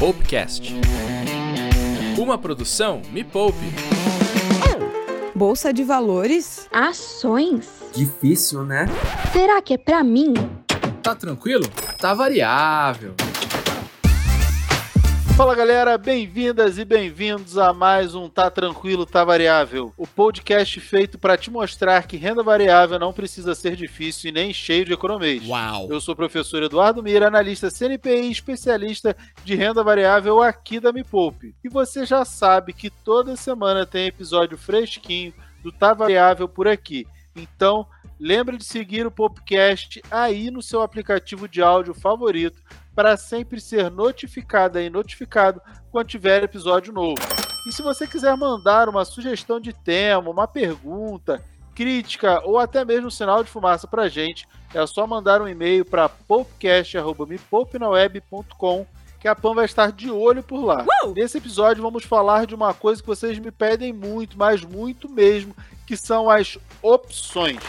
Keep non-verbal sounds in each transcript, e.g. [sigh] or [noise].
Poupecast. Uma produção Me Poupe. Bolsa de valores? Ações? Difícil, né? Será que é pra mim? Tá tranquilo? Tá variável. Fala galera, bem-vindas e bem-vindos a mais um Tá Tranquilo, Tá Variável, o podcast feito para te mostrar que renda variável não precisa ser difícil e nem cheio de economias. Uau! Eu sou o professor Eduardo Mira, analista CNPI, especialista de renda variável aqui da Me Poupe. E você já sabe que toda semana tem episódio fresquinho do Tá Variável por aqui. Então, lembre de seguir o podcast aí no seu aplicativo de áudio favorito para sempre ser notificada e notificado quando tiver episódio novo. E se você quiser mandar uma sugestão de tema, uma pergunta, crítica ou até mesmo um sinal de fumaça para a gente, é só mandar um e-mail para popcast.mepopnaweb.com que a Pan vai estar de olho por lá. Nesse episódio vamos falar de uma coisa que vocês me pedem muito, mas muito mesmo, que são as opções.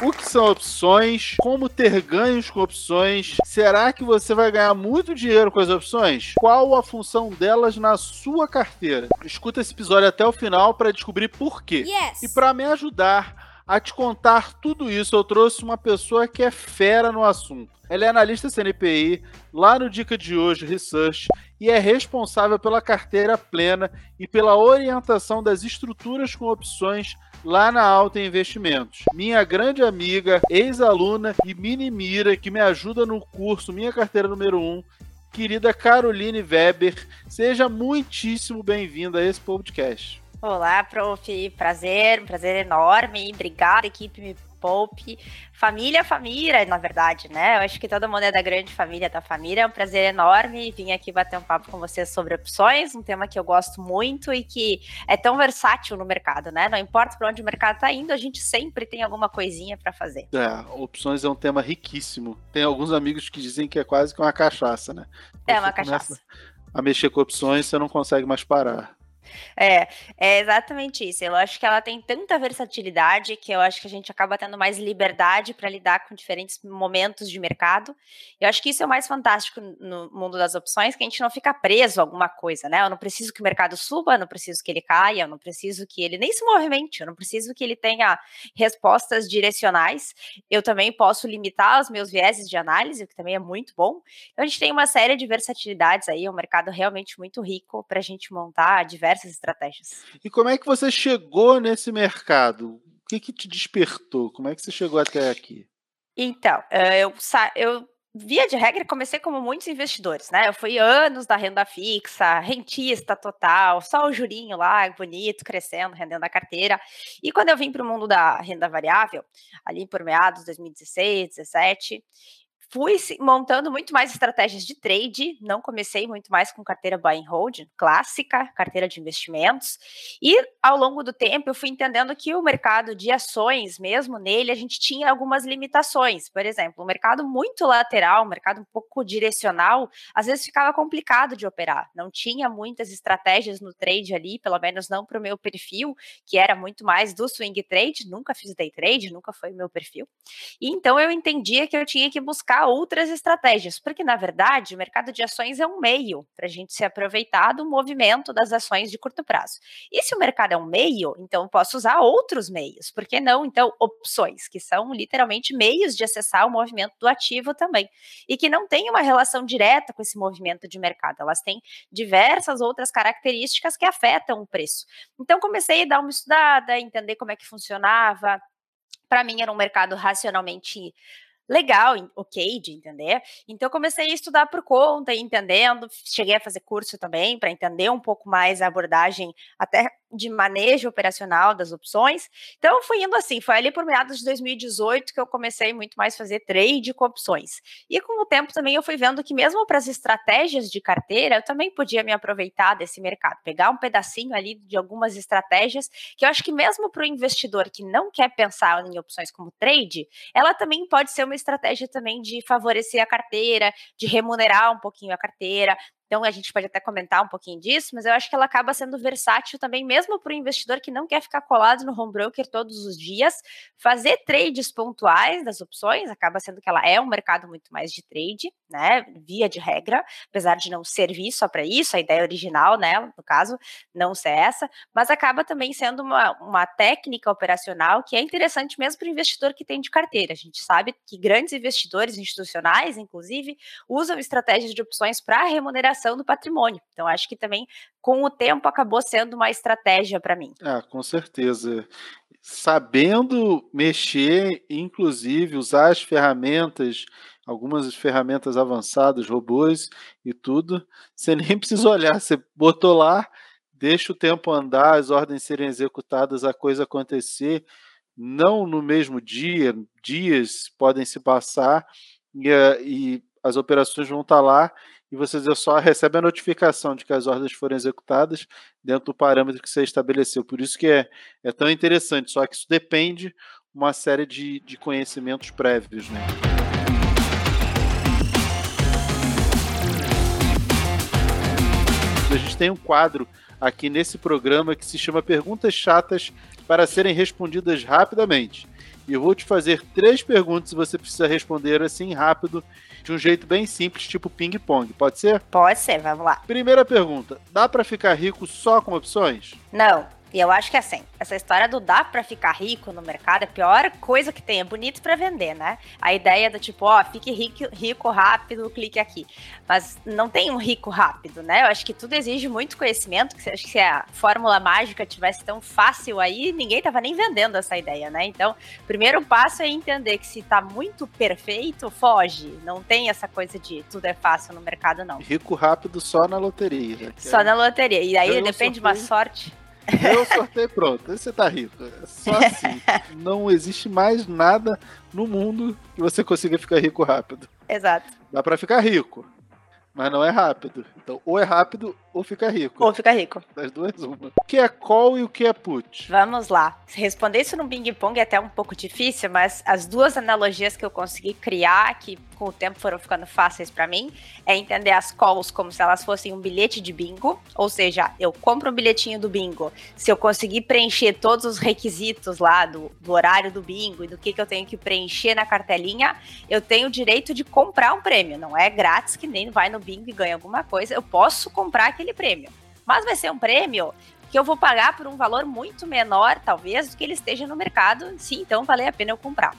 O que são opções? Como ter ganhos com opções? Será que você vai ganhar muito dinheiro com as opções? Qual a função delas na sua carteira? Escuta esse episódio até o final para descobrir por quê. Yes! E para me ajudar a te contar tudo isso, eu trouxe uma pessoa que é fera no assunto. Ela é analista CNPI, lá no Dica de Hoje Research, e é responsável pela carteira plena e pela orientação das estruturas com opções lá na Alta Investimentos. Minha grande amiga, ex-aluna e mini mira que me ajuda no curso Minha Carteira Número 1, querida Caroline Weber, seja muitíssimo bem-vinda a esse podcast. Olá, prof. Prazer, um prazer enorme. Obrigada, equipe Poupe. Família, família, na verdade, né? Eu acho que todo mundo é da grande família da família. É um prazer enorme vir aqui bater um papo com vocês sobre opções, um tema que eu gosto muito e que é tão versátil no mercado, né? Não importa para onde o mercado está indo, a gente sempre tem alguma coisinha para fazer. É, opções é um tema riquíssimo. Tem alguns amigos que dizem que é quase que uma cachaça, né? É uma cachaça. A mexer com opções, você não consegue mais parar. É, é exatamente isso. Eu acho que ela tem tanta versatilidade que eu acho que a gente acaba tendo mais liberdade para lidar com diferentes momentos de mercado. Eu acho que isso é o mais fantástico no mundo das opções, que a gente não fica preso a alguma coisa, né? Eu não preciso que o mercado suba, eu não preciso que ele caia, eu não preciso que ele nem se movimente, eu não preciso que ele tenha respostas direcionais. Eu também posso limitar os meus vieses de análise, o que também é muito bom. Então a gente tem uma série de versatilidades aí, é um mercado realmente muito rico para a gente montar diversas estratégias. E como é que você chegou nesse mercado? O que, que te despertou? Como é que você chegou até aqui? Então, eh, eu, eu via de regra comecei como muitos investidores, né? Eu fui anos da renda fixa, rentista total, só o jurinho lá, bonito, crescendo, rendendo a carteira. E quando eu vim para o mundo da renda variável, ali por meados de 2016, 2017, fui montando muito mais estratégias de trade, não comecei muito mais com carteira buy and hold, clássica, carteira de investimentos, e ao longo do tempo eu fui entendendo que o mercado de ações, mesmo nele, a gente tinha algumas limitações. Por exemplo, um mercado muito lateral, um mercado um pouco direcional, às vezes ficava complicado de operar. Não tinha muitas estratégias no trade ali, pelo menos não para o meu perfil, que era muito mais do swing trade, nunca fiz day trade, nunca foi o meu perfil. E então eu entendia que eu tinha que buscar outras estratégias, porque na verdade o mercado de ações é um meio para a gente se aproveitar do movimento das ações de curto prazo. E se o mercado é um meio, então eu posso usar outros meios. Por que não, então, opções, que são literalmente meios de acessar o movimento do ativo também. E que não tem uma relação direta com esse movimento de mercado. Elas têm diversas outras características que afetam o preço. Então, comecei a dar uma estudada, entender como é que funcionava. Para mim, era um mercado racionalmente legal, ok de entender. Então comecei a estudar por conta, entendendo, cheguei a fazer curso também para entender um pouco mais a abordagem até de manejo operacional das opções. Então fui indo assim, foi ali por meados de 2018 que eu comecei muito mais fazer trade com opções. E com o tempo também eu fui vendo que mesmo para as estratégias de carteira, eu também podia me aproveitar desse mercado, pegar um pedacinho ali de algumas estratégias que eu acho que mesmo para o investidor que não quer pensar em opções como trade, ela também pode ser uma estratégia também de favorecer a carteira, de remunerar um pouquinho a carteira, Então a gente pode até comentar um pouquinho disso, mas eu acho que ela acaba sendo versátil também, mesmo para o investidor que não quer ficar colado no home broker todos os dias, fazer trades pontuais das opções, acaba sendo que ela é um mercado muito mais de trade, né? Via de regra, apesar de não servir só para isso, a ideia original, né? No caso, não ser essa, mas acaba também sendo uma, uma técnica operacional que é interessante mesmo para o investidor que tem de carteira. A gente sabe que grandes investidores institucionais, inclusive, usam estratégias de opções para remuneração do patrimônio. Então, acho que também, com o tempo, acabou sendo uma estratégia para mim. Ah, com certeza. Sabendo mexer, inclusive usar as ferramentas, algumas ferramentas avançadas, robôs e tudo, você nem [laughs] precisa olhar, você botou lá, deixa o tempo andar, as ordens serem executadas, a coisa acontecer, não no mesmo dia, dias podem se passar e, eh, e as operações vão estar lá e você só recebe a notificação de que as ordens foram executadas dentro do parâmetro que você estabeleceu. Por isso que é, é tão interessante, só que isso depende uma série de, de conhecimentos prévios. Né? A gente tem um quadro aqui nesse programa que se chama Perguntas Chatas para serem respondidas rapidamente. E eu vou te fazer três perguntas e você precisa responder assim rápido de um jeito bem simples, tipo ping-pong. Pode ser? Pode ser, vamos lá. Primeira pergunta: dá para ficar rico só com opções? Não. E eu acho que assim, essa história do dá para ficar rico no mercado é a pior coisa que tem. É bonito para vender, né? A ideia do tipo, ó, fique rico, rico rápido, clique aqui. Mas não tem um rico rápido, né? Eu acho que tudo exige muito conhecimento. Que acho que se a fórmula mágica tivesse tão fácil aí, ninguém tava nem vendendo essa ideia, né? Então, o primeiro passo é entender que se tá muito perfeito, foge. Não tem essa coisa de tudo é fácil no mercado, não. Rico rápido só na loteria. Né? Só na loteria. E aí depende de uma sorte. [laughs] Eu sorteio pronto. Aí você tá rico. É só assim. [laughs] Não existe mais nada no mundo que você consiga ficar rico rápido. Exato. Dá para ficar rico, mas não é rápido. Então, ou é rápido ou fica rico. Ou fica rico. Das duas, uma. O que é call e o que é put? Vamos lá. Responder isso no Bing Pong é até um pouco difícil, mas as duas analogias que eu consegui criar, que com o tempo foram ficando fáceis para mim, é entender as calls como se elas fossem um bilhete de bingo, ou seja, eu compro um bilhetinho do bingo, se eu conseguir preencher todos os requisitos lá do, do horário do bingo e do que, que eu tenho que preencher na cartelinha, eu tenho o direito de comprar um prêmio. Não é grátis que nem vai no bingo e ganha alguma coisa, eu posso comprar aquele prêmio. Mas vai ser um prêmio que eu vou pagar por um valor muito menor, talvez, do que ele esteja no mercado, sim, então vale a pena eu comprar.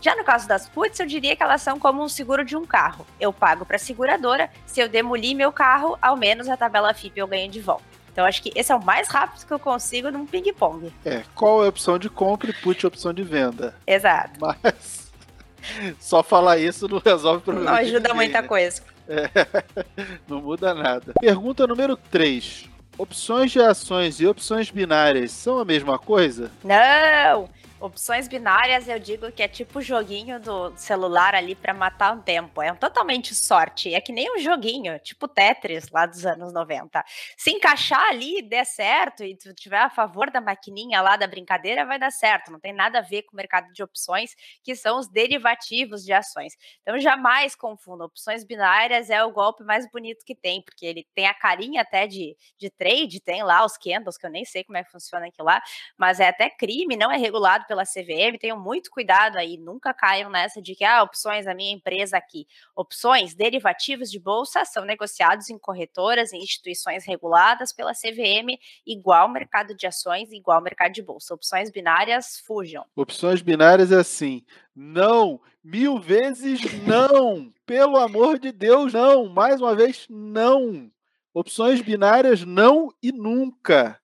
Já no caso das puts, eu diria que elas são como um seguro de um carro. Eu pago para a seguradora, se eu demolir meu carro, ao menos a tabela FIP eu ganho de volta. Então acho que esse é o mais rápido que eu consigo num ping-pong. É, qual é a opção de compra e put é a opção de venda. Exato. Mas [laughs] só falar isso não resolve o problema. Não ajuda ninguém, muita né? coisa. É, [laughs] não muda nada. Pergunta número 3. Opções de ações e opções binárias são a mesma coisa? Não! Opções binárias, eu digo que é tipo o joguinho do celular ali para matar um tempo. É um totalmente sorte. É que nem um joguinho, tipo Tetris lá dos anos 90. Se encaixar ali e der certo e tu tiver a favor da maquininha lá da brincadeira, vai dar certo. Não tem nada a ver com o mercado de opções, que são os derivativos de ações. Então jamais confunda. Opções binárias é o golpe mais bonito que tem, porque ele tem a carinha até de, de trade, tem lá os candles, que eu nem sei como é que funciona aquilo lá, mas é até crime, não é regulado pela CVM, tenham muito cuidado aí, nunca caiam nessa de que, ah, opções da minha empresa aqui. Opções, derivativos de bolsa são negociados em corretoras e instituições reguladas pela CVM, igual mercado de ações, igual mercado de bolsa. Opções binárias, fujam. Opções binárias é assim, não, mil vezes não, pelo amor de Deus, não, mais uma vez, não. Opções binárias, não e nunca.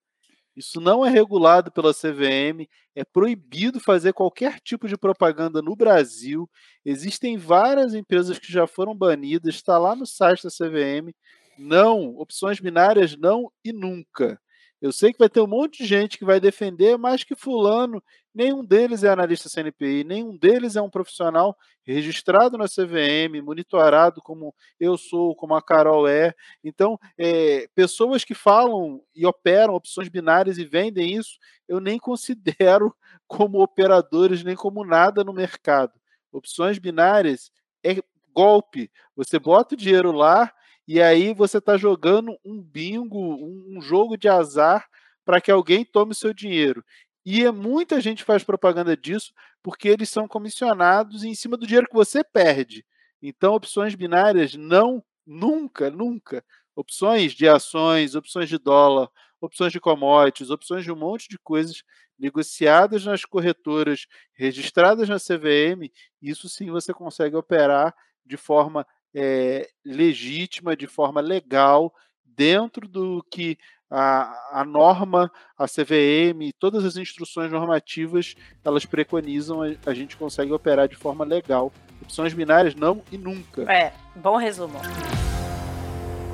Isso não é regulado pela CVM, é proibido fazer qualquer tipo de propaganda no Brasil. Existem várias empresas que já foram banidas, está lá no site da CVM. Não, opções binárias não e nunca. Eu sei que vai ter um monte de gente que vai defender, mas que fulano, nenhum deles é analista CNPI, nenhum deles é um profissional registrado na CVM, monitorado como eu sou, como a Carol é. Então, é, pessoas que falam e operam opções binárias e vendem isso, eu nem [laughs] considero como operadores, nem como nada no mercado. Opções binárias é golpe. Você bota o dinheiro lá e aí você está jogando um bingo, um, jogo de azar para que alguém tome seu dinheiro. E é, muita gente faz propaganda disso porque eles são comissionados em cima do dinheiro que você perde. Então, opções binárias não, nunca, nunca. Opções de ações, opções de dólar, opções de commodities, opções de um monte de coisas negociadas nas corretoras, registradas na CVM, isso sim você consegue operar de forma é, legítima, de forma legal, dentro do que a, a norma, a CVM, todas as instruções normativas, elas preconizam, a, a gente consegue operar de forma legal. Opções binárias não e nunca. É, bom resumo.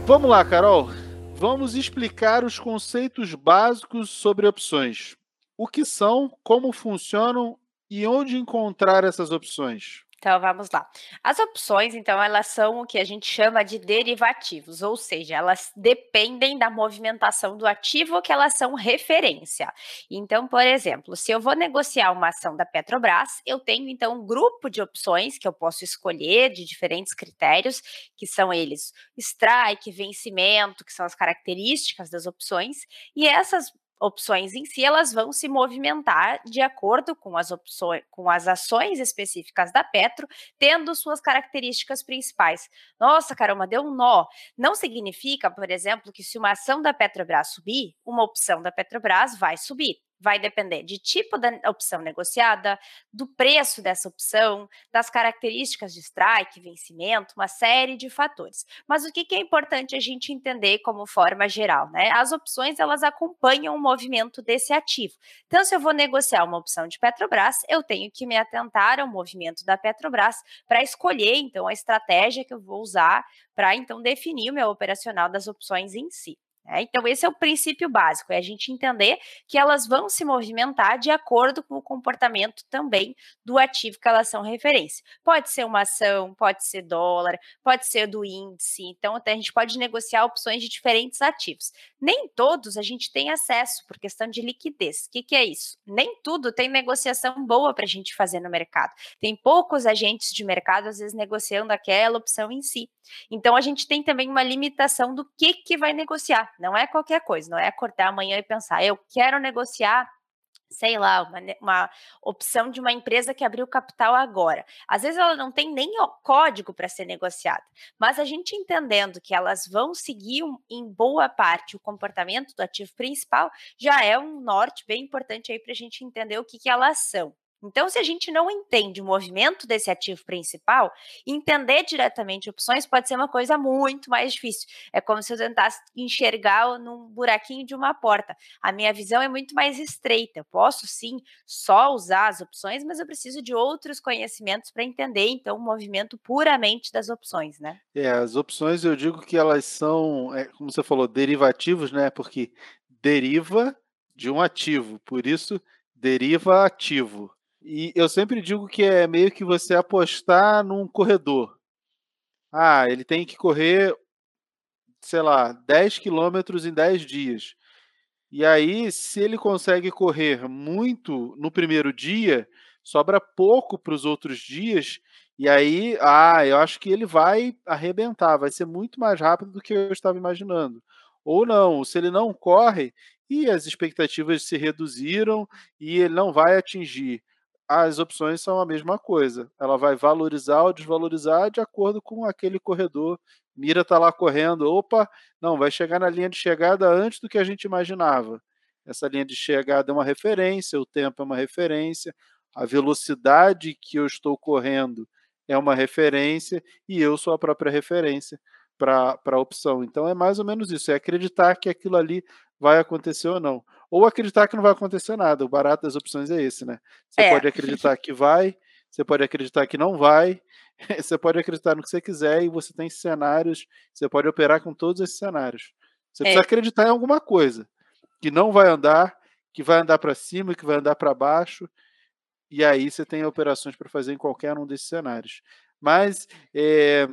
Vamos lá, Carol. Vamos explicar os conceitos básicos sobre opções. O que são, como funcionam e onde encontrar essas opções. Então vamos lá. As opções, então, elas são o que a gente chama de derivativos, ou seja, elas dependem da movimentação do ativo que elas são referência. Então, por exemplo, se eu vou negociar uma ação da Petrobras, eu tenho então um grupo de opções que eu posso escolher de diferentes critérios, que são eles strike, vencimento, que são as características das opções, e essas opções em si, elas vão se movimentar de acordo com as opções, com as ações específicas da Petro, tendo suas características principais. Nossa, caramba, deu um nó. Não significa, por exemplo, que se uma ação da Petrobras subir, uma opção da Petrobras vai subir vai depender de tipo da opção negociada, do preço dessa opção, das características de strike, vencimento, uma série de fatores. Mas o que, é importante a gente entender como forma geral, né? As opções elas acompanham o movimento desse ativo. Então, se eu vou negociar uma opção de Petrobras, eu tenho que me atentar ao movimento da Petrobras para escolher então a estratégia que eu vou usar para então definir o meu operacional das opções em si. É, então, esse é o princípio básico, é a gente entender que elas vão se movimentar de acordo com o comportamento também do ativo que elas são referência. Pode ser uma ação, pode ser dólar, pode ser do índice, então até a gente pode negociar opções de diferentes ativos. Nem todos a gente tem acesso por questão de liquidez. O que, que é isso? Nem tudo tem negociação boa para a gente fazer no mercado. Tem poucos agentes de mercado, às vezes, negociando aquela opção em si. Então, a gente tem também uma limitação do que, que vai negociar não é qualquer coisa, não é acordar amanhã e pensar, eu quero negociar sei lá, uma, uma, opção de uma empresa que abriu capital agora. Às vezes ela não tem nem o código para ser negociada, mas a gente entendendo que elas vão seguir um, em boa parte o comportamento do ativo principal, já é um norte bem importante aí para a gente entender o que, que elas são. Então, se a gente não entende o movimento desse ativo principal, entender diretamente opções pode ser uma coisa muito mais difícil. É como se eu tentasse enxergar num buraquinho de uma porta. A minha visão é muito mais estreita. Eu posso sim só usar as opções, mas eu preciso de outros conhecimentos para entender então o movimento puramente das opções, né? É, as opções eu digo que elas são, é, como você falou, derivativos, né? Porque deriva de um ativo, por isso deriva ativo. E eu sempre digo que é meio que você apostar num corredor. Ah, ele tem que correr, sei lá, 10 quilômetros em 10 dias. E aí, se ele consegue correr muito no primeiro dia, sobra pouco para os outros dias. E aí, ah, eu acho que ele vai arrebentar, vai ser muito mais rápido do que eu estava imaginando. Ou não, se ele não corre e as expectativas se reduziram e ele não vai atingir as opções são a mesma coisa. Ela vai valorizar ou desvalorizar de acordo com aquele corredor. Mira está lá correndo, opa, não, vai chegar na linha de chegada antes do que a gente imaginava. Essa linha de chegada é uma referência, o tempo é uma referência, a velocidade que eu estou correndo é uma referência e eu sou a própria referência para a opção. Então é mais ou menos isso, é acreditar que aquilo ali vai acontecer ou não. Ou acreditar que não vai acontecer nada. O barato das opções é esse, né? Você é. pode acreditar que vai, você pode acreditar que não vai, [laughs] você pode acreditar no que você quiser e você tem cenários, você pode operar com todos esses cenários. Você é. precisa acreditar em alguma coisa que não vai andar, que vai andar para cima, que vai andar para baixo, e aí você tem operações para fazer em qualquer um desses cenários. Mas é,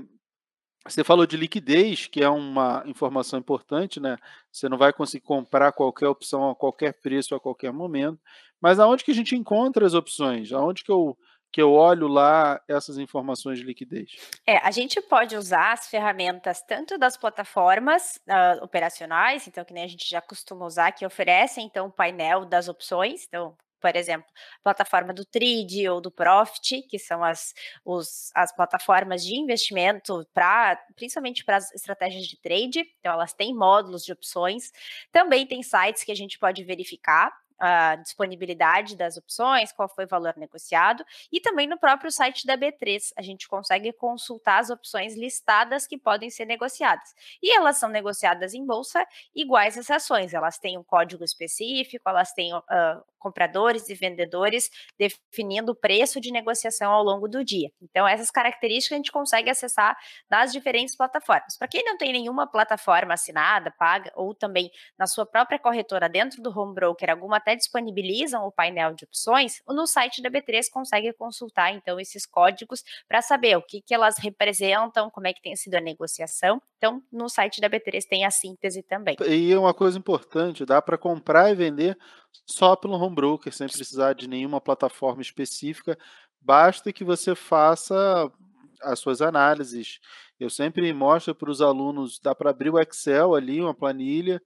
você falou de liquidez, que é uma informação importante, né? Você não vai conseguir comprar qualquer opção a qualquer preço a qualquer momento. Mas aonde que a gente encontra as opções? Aonde que eu, que eu olho lá essas informações de liquidez? É, a gente pode usar as ferramentas tanto das plataformas uh, operacionais, então que nem a gente já costuma usar, que oferecem então o painel das opções, então por exemplo, plataforma do Tride ou do Profit, que são as, os, as plataformas de investimento para principalmente para as estratégias de trade. Então, elas têm módulos de opções. Também tem sites que a gente pode verificar a disponibilidade das opções, qual foi o valor negociado, e também no próprio site da B3 a gente consegue consultar as opções listadas que podem ser negociadas. E elas são negociadas em bolsa iguais às ações, elas têm um código específico, elas têm uh, compradores e vendedores definindo o preço de negociação ao longo do dia. Então, essas características a gente consegue acessar nas diferentes plataformas. Para quem não tem nenhuma plataforma assinada, paga, ou também na sua própria corretora dentro do home broker, alguma até disponibilizam o painel de opções, no site da B3 consegue consultar então esses códigos para saber o que, que elas representam, como é que tem sido a negociação. Então, no site da B3 tem a síntese também. E uma coisa importante, dá para comprar e vender só pelo home broker, sem precisar de nenhuma plataforma específica. Basta que você faça as suas análises. Eu sempre mostro para os alunos, dá para abrir o Excel ali, uma planilha,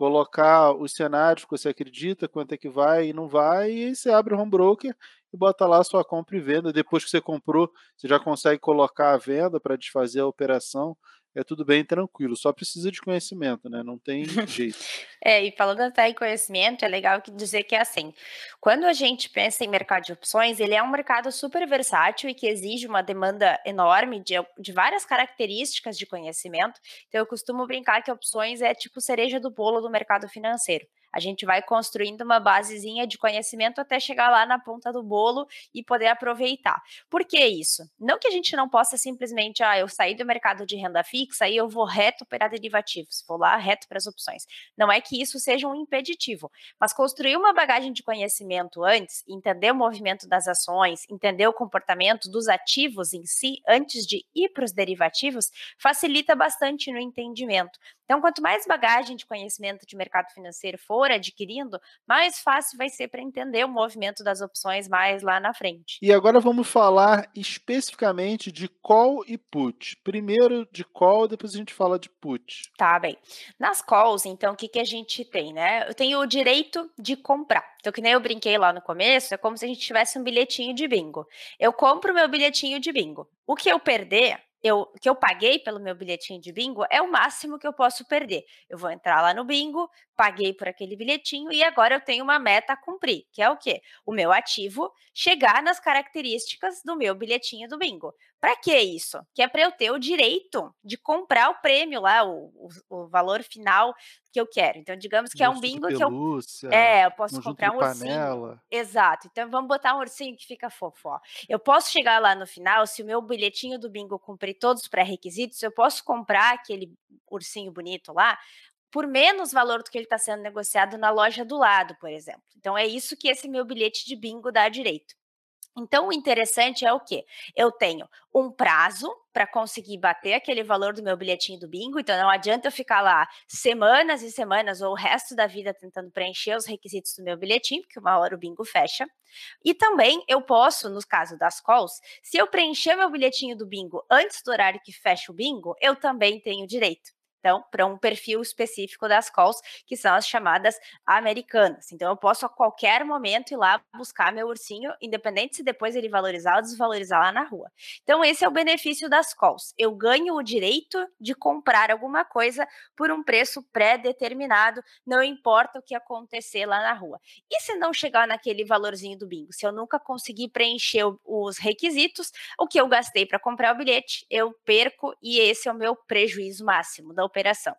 colocar os cenários que você acredita, quanto é que vai e não vai, e você abre o home broker e bota lá a sua compra e venda. Depois que você comprou, você já consegue colocar a venda para desfazer a operação é tudo bem tranquilo, só precisa de conhecimento, né? Não tem [laughs] jeito. é, e falando até em conhecimento, é legal dizer que é assim, quando a gente pensa em mercado de opções, ele é um mercado super versátil e que exige uma demanda enorme de, de várias características de conhecimento. Então, eu costumo brincar que opções é tipo cereja do bolo do mercado financeiro. A gente vai construindo uma basezinha de conhecimento até chegar lá na ponta do bolo e poder aproveitar. Por que isso? Não que a gente não possa simplesmente, ah, eu saí do mercado de renda fixa e eu vou reto operar derivativos, vou lá reto para as opções. Não é que isso seja um impeditivo, mas construir uma bagagem de conhecimento antes, entender o movimento das ações, entender o comportamento dos ativos em si antes de ir para os derivativos, facilita bastante no entendimento. Então, quanto mais bagagem de conhecimento de mercado financeiro for adquirindo, mais fácil vai ser para entender o movimento das opções mais lá na frente. E agora vamos falar especificamente de call e put. Primeiro de call, depois a gente fala de put. Tá bem. Nas calls, então, o que, que a gente tem, né? Eu tenho o direito de comprar. Então, que nem eu brinquei lá no começo, é como se a gente tivesse um bilhetinho de bingo. Eu compro meu bilhetinho de bingo. O que eu perder, eu, que eu paguei pelo meu bilhetinho de bingo é o máximo que eu posso perder. Eu vou entrar lá no bingo, paguei por aquele bilhetinho e agora eu tenho uma meta a cumprir, que é o quê? O meu ativo chegar nas características do meu bilhetinho do bingo. Para que isso? Que é para eu ter o direito de comprar o prêmio lá, o, o, o, valor final que eu quero. Então, digamos que é um bingo pelúcia, que eu. É, eu posso comprar um ursinho. Exato. Então, vamos botar um ursinho que fica fofo. Ó. Eu posso chegar lá no final, se o meu bilhetinho do bingo cumprir todos os pré-requisitos, eu posso comprar aquele ursinho bonito lá por menos valor do que ele está sendo negociado na loja do lado, por exemplo. Então é isso que esse meu bilhete de bingo dá direito. Então, o interessante é o quê? Eu tenho um prazo para conseguir bater aquele valor do meu bilhetinho do bingo, então não adianta eu ficar lá semanas e semanas ou o resto da vida tentando preencher os requisitos do meu bilhetinho, porque uma hora o bingo fecha. E também eu posso, no caso das calls, se eu preencher meu bilhetinho do bingo antes do horário que fecha o bingo, eu também tenho direito. Então, para um perfil específico das calls, que são as chamadas americanas. Então, eu posso a qualquer momento ir lá buscar meu ursinho, independente se depois ele valorizar ou desvalorizar lá na rua. Então, esse é o benefício das calls. Eu ganho o direito de comprar alguma coisa por um preço pré-determinado, não importa o que acontecer lá na rua. E se não chegar naquele valorzinho do bingo? Se eu nunca conseguir preencher os requisitos, o que eu gastei para comprar o bilhete, eu perco e esse é o meu prejuízo máximo da operação.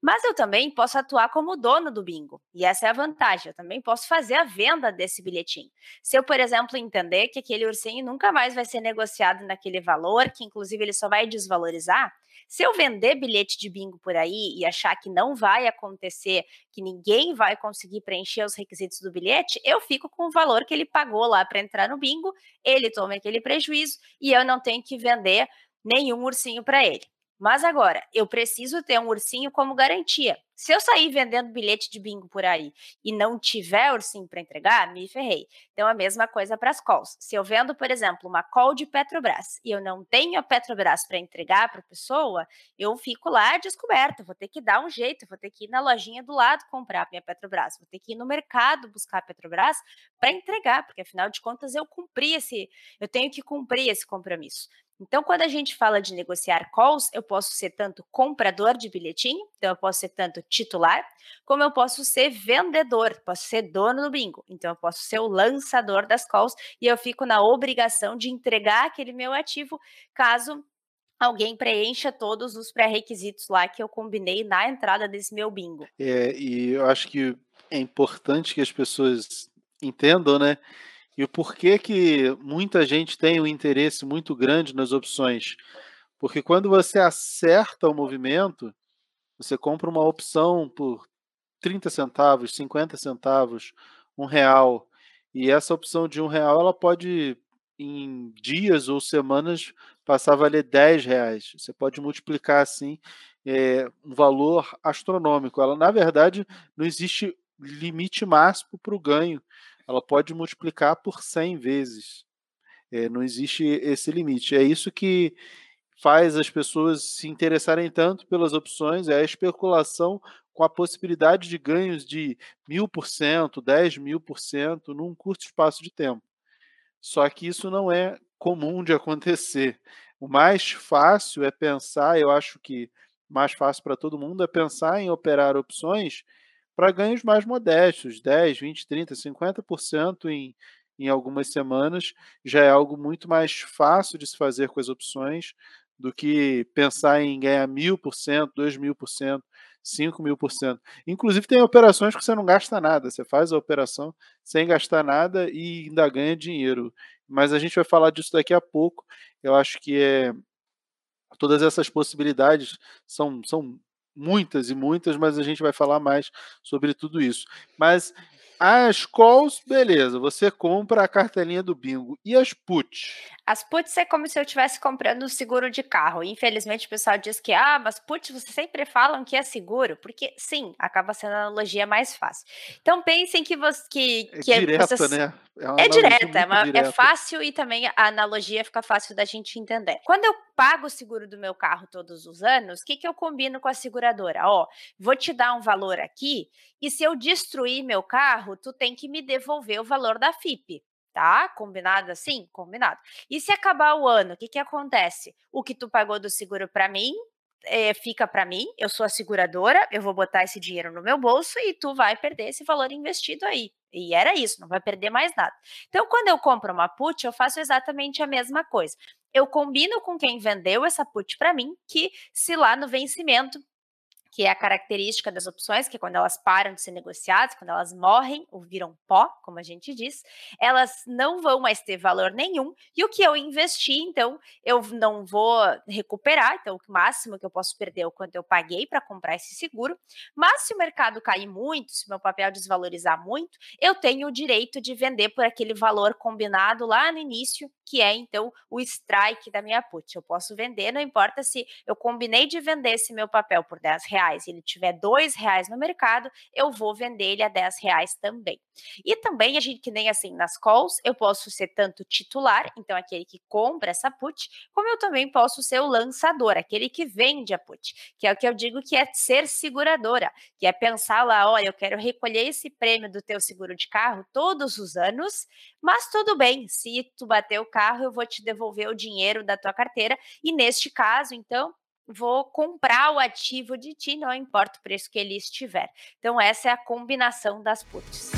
Mas eu também posso atuar como dono do bingo, e essa é a vantagem. Eu também posso fazer a venda desse bilhetinho. Se eu, por exemplo, entender que aquele ursinho nunca mais vai ser negociado naquele valor, que inclusive ele só vai desvalorizar, se eu vender bilhete de bingo por aí e achar que não vai acontecer, que ninguém vai conseguir preencher os requisitos do bilhete, eu fico com o valor que ele pagou lá para entrar no bingo, ele toma aquele prejuízo e eu não tenho que vender nenhum ursinho para ele. Mas agora, eu preciso ter um ursinho como garantia. Se eu sair vendendo bilhete de bingo por aí e não tiver ursinho para entregar, me ferrei. Então, a mesma coisa para as calls. Se eu vendo, por exemplo, uma call de Petrobras e eu não tenho a Petrobras para entregar para a pessoa, eu fico lá descoberta. Vou ter que dar um jeito, vou ter que ir na lojinha do lado comprar minha Petrobras, vou ter que ir no mercado buscar a Petrobras para entregar, porque afinal de contas eu cumpri esse, eu tenho que cumprir esse compromisso. Então, quando a gente fala de negociar calls, eu posso ser tanto comprador de bilhetinho, então eu posso ser tanto titular, como eu posso ser vendedor, posso ser dono do bingo, então eu posso ser o lançador das calls e eu fico na obrigação de entregar aquele meu ativo caso alguém preencha todos os pré-requisitos lá que eu combinei na entrada desse meu bingo. É, e eu acho que é importante que as pessoas entendam, né? E o porquê que muita gente tem um interesse muito grande nas opções. Porque quando você acerta o movimento, você compra uma opção por 30 centavos, 50 centavos, um real. E essa opção de um real, ela pode, em dias ou semanas, passar a valer 10 reais. Você pode multiplicar assim é, um valor astronômico. Ela, na verdade, não existe limite máximo para o ganho ela pode multiplicar por 100 vezes. É, não existe esse limite. É isso que faz as pessoas se interessarem tanto pelas opções, é a especulação com a possibilidade de ganhos de mil por cento, dez mil por cento num curto espaço de tempo. Só que isso não é comum de [laughs] acontecer. O mais fácil é pensar, eu acho que mais fácil para todo mundo é pensar em operar opções para ganhos mais modestos, 10, 20, 30, 50% em, em algumas semanas, já é algo muito mais fácil de se fazer com as opções do que pensar em ganhar mil por cento, dois mil por cento, cinco mil por cento. Inclusive tem operações que você não gasta nada, você faz a operação sem gastar nada e ainda ganha dinheiro. Mas a gente vai falar disso daqui a pouco. Eu acho que é todas essas possibilidades são, são muitas e muitas, mas a gente vai falar mais sobre tudo isso. Mas as calls, beleza, você compra a cartelinha do bingo. E as puts? As puts é como se eu estivesse comprando um seguro de carro. Infelizmente, o pessoal diz que, ah, mas puts, vocês sempre falam que é seguro, porque sim, acaba sendo a analogia mais fácil. Então pensem que você. Que, é que direta, vocês... né? É, é direta, é, uma, é, fácil e também a analogia fica fácil da gente entender. Quando eu pago o seguro do meu carro todos os anos, o que, que eu combino com a seguradora? Ó, vou te dar um valor aqui, e se eu destruir meu carro, tu tem que me devolver o valor da FIP. Tá? Combinado assim? Combinado. E se acabar o ano, o que, que acontece? O que tu pagou do seguro para mim, é, fica para mim, eu sou a seguradora, eu vou botar esse dinheiro no meu bolso e tu vai perder esse valor investido aí. E era isso, não vai perder mais nada. Então, quando eu compro uma put, eu faço exatamente a mesma coisa. Eu combino com quem vendeu essa put para mim que se lá no vencimento que é a característica das opções, que é quando elas param de ser negociadas, quando elas morrem ou viram pó, como a gente diz, elas não vão mais ter valor nenhum, e o que eu investi, então, eu não vou recuperar, então o máximo que eu posso perder é o quanto eu paguei para comprar esse seguro, mas se o mercado cair muito, se meu papel desvalorizar muito, eu tenho o direito de vender por aquele valor combinado lá no início, que é então o strike da minha put. Eu posso vender, não importa se eu combinei de vender esse meu papel por 10 reais, reais e ele tiver dois reais no mercado, eu vou vender ele a 10 reais também. E também a gente, que nem assim nas calls, eu posso ser tanto titular, então aquele que compra essa put, como eu também posso ser o lançador, aquele que vende a put, que é o que eu digo que é ser seguradora, que é pensar lá, olha, eu quero recolher esse prêmio do teu seguro de carro todos os anos, mas tudo bem, se tu bater o carro, eu vou te devolver o dinheiro da tua carteira, e neste caso, então, vou comprar o ativo de ti, não importa o preço que ele estiver. Então, essa é a combinação das puts.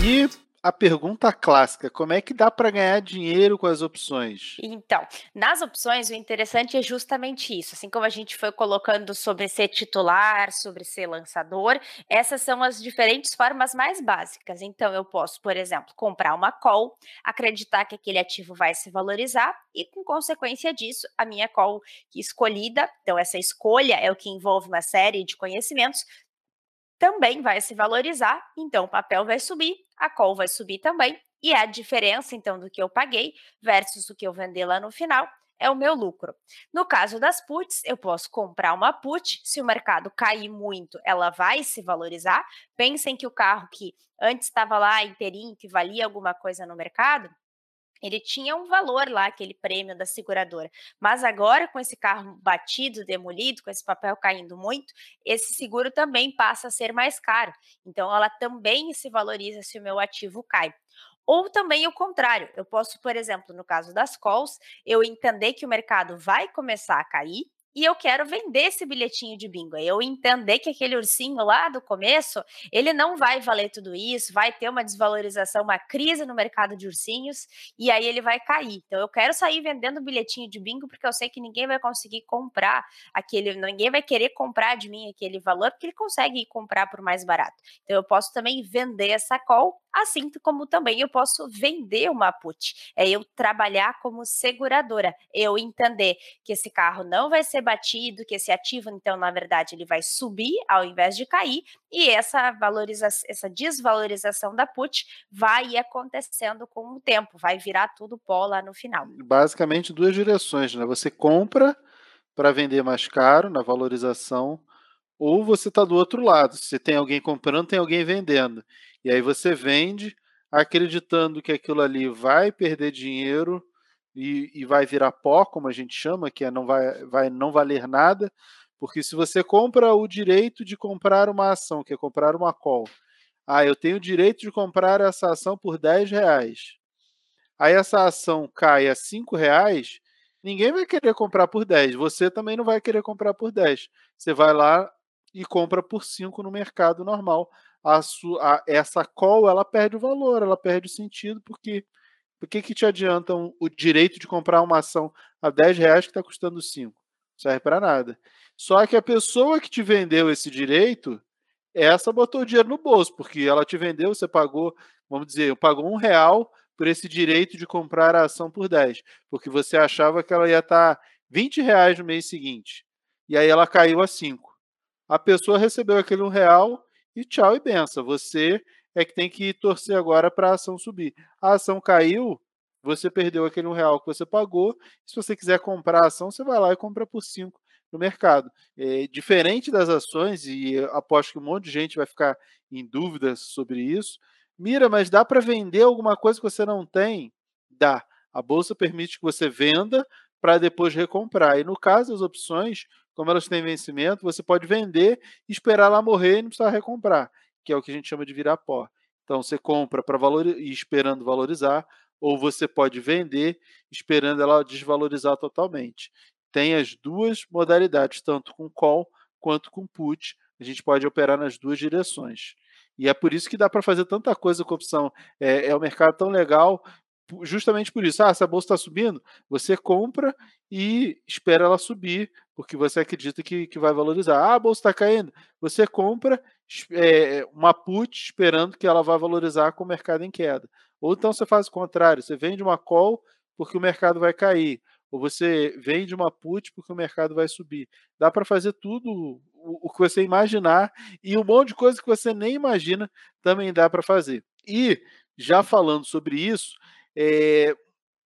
E a pergunta clássica: como é que dá para ganhar dinheiro com as opções? Então, nas opções, o interessante é justamente isso. Assim como a gente foi colocando sobre ser titular, sobre ser lançador, essas são as diferentes formas mais básicas. Então, eu posso, por exemplo, comprar uma call, acreditar que aquele ativo vai se valorizar e, com consequência disso, a minha call escolhida, então, essa escolha é o que envolve uma série de conhecimentos, também vai se valorizar, então o papel vai subir, a call vai subir também, E a diferença, então, do que eu paguei versus o que eu vender lá no final é o meu lucro. No caso das puts, eu posso comprar uma put, se o mercado cair muito, ela vai se valorizar. Pensem que o carro que antes estava lá inteirinho, que valia alguma coisa no mercado, ele tinha um valor lá, aquele prêmio da seguradora. Mas agora, com esse carro batido, demolido, com esse papel caindo muito, esse seguro também passa a ser mais caro. Então, ela também se valoriza se o meu ativo cai. Ou também o contrário, eu posso, por exemplo, no caso das calls, eu entender que o mercado vai começar a cair, e eu quero vender esse bilhetinho de bingo. Eu entender que aquele ursinho lá do começo, ele não vai valer tudo isso, vai ter uma desvalorização, uma crise no mercado de ursinhos, e aí ele vai cair. Então eu quero sair vendendo bilhetinho de bingo porque eu sei que ninguém vai conseguir comprar aquele, ninguém vai querer comprar de mim aquele valor porque ele consegue comprar por mais barato. Então eu posso também vender essa call assim como também eu posso vender uma put. É eu trabalhar como seguradora, eu entender que esse carro não vai ser batido, que esse ativo, então, na verdade, ele vai subir ao invés de cair, e essa valorização, essa desvalorização da put vai acontecendo com o tempo, vai virar tudo pó lá no final. Basicamente, duas direções, né? Você compra para vender mais caro na valorização, ou você está do outro lado. Se tem alguém comprando, tem alguém vendendo. E aí você vende acreditando que aquilo ali vai perder dinheiro e, e vai virar pó, como a gente chama, que é não vai, vai não valer nada, porque se você compra o direito de comprar uma ação, que é comprar uma call, ah, eu tenho o direito de comprar essa ação por 10 reais. Aí essa ação cai a 5 reais, ninguém vai querer comprar por 10. Você também não vai querer comprar por 10. Você vai lá e compra por 5 no mercado normal a a, essa call ela perde o valor, ela perde o sentido, porque por que, que te adiantam o direito de comprar uma ação a 10 reais que está custando 5? Não serve para nada. Só que a pessoa que te vendeu esse direito, essa botou o dinheiro no bolso, porque ela te vendeu, você pagou, vamos dizer, pagou um real por esse direito de comprar a ação por 10, porque você achava que ela ia estar tá 20 reais no mês seguinte. E aí ela caiu a 5. A pessoa recebeu aquele um real e tchau e benção. Você é que tem que torcer agora para a ação subir. A ação caiu, você perdeu aquele um real que você pagou. Se você quiser comprar a ação, você vai lá e compra por cinco no mercado. É, diferente das ações, e aposto que um monte de gente vai ficar em dúvidas sobre isso. Mira, mas dá para vender alguma coisa que você não tem? Dá. A bolsa permite que você venda para depois recomprar. E no caso das opções, como elas têm vencimento, você pode vender, esperar ela morrer e não precisar recomprar, que é o que a gente chama de virar pó. Então você compra para valorizar e esperando valorizar, ou você pode vender esperando ela desvalorizar totalmente. Tem as duas modalidades, tanto com call quanto com put. A gente pode operar nas duas direções. E é por isso que dá para fazer tanta coisa com opção. É, é um mercado tão legal justamente por isso. Ah, se a bolsa está subindo, você compra e espera ela subir, porque você acredita que, que vai valorizar. Ah, a bolsa está caindo, você compra é, uma put esperando que ela vai valorizar com o mercado em queda. Ou então você faz o contrário, você vende uma call porque o mercado vai cair. Ou você vende uma put porque o mercado vai subir. Dá para fazer tudo o que você imaginar e um monte de coisa que você nem imagina também dá para fazer. E já falando sobre isso, é,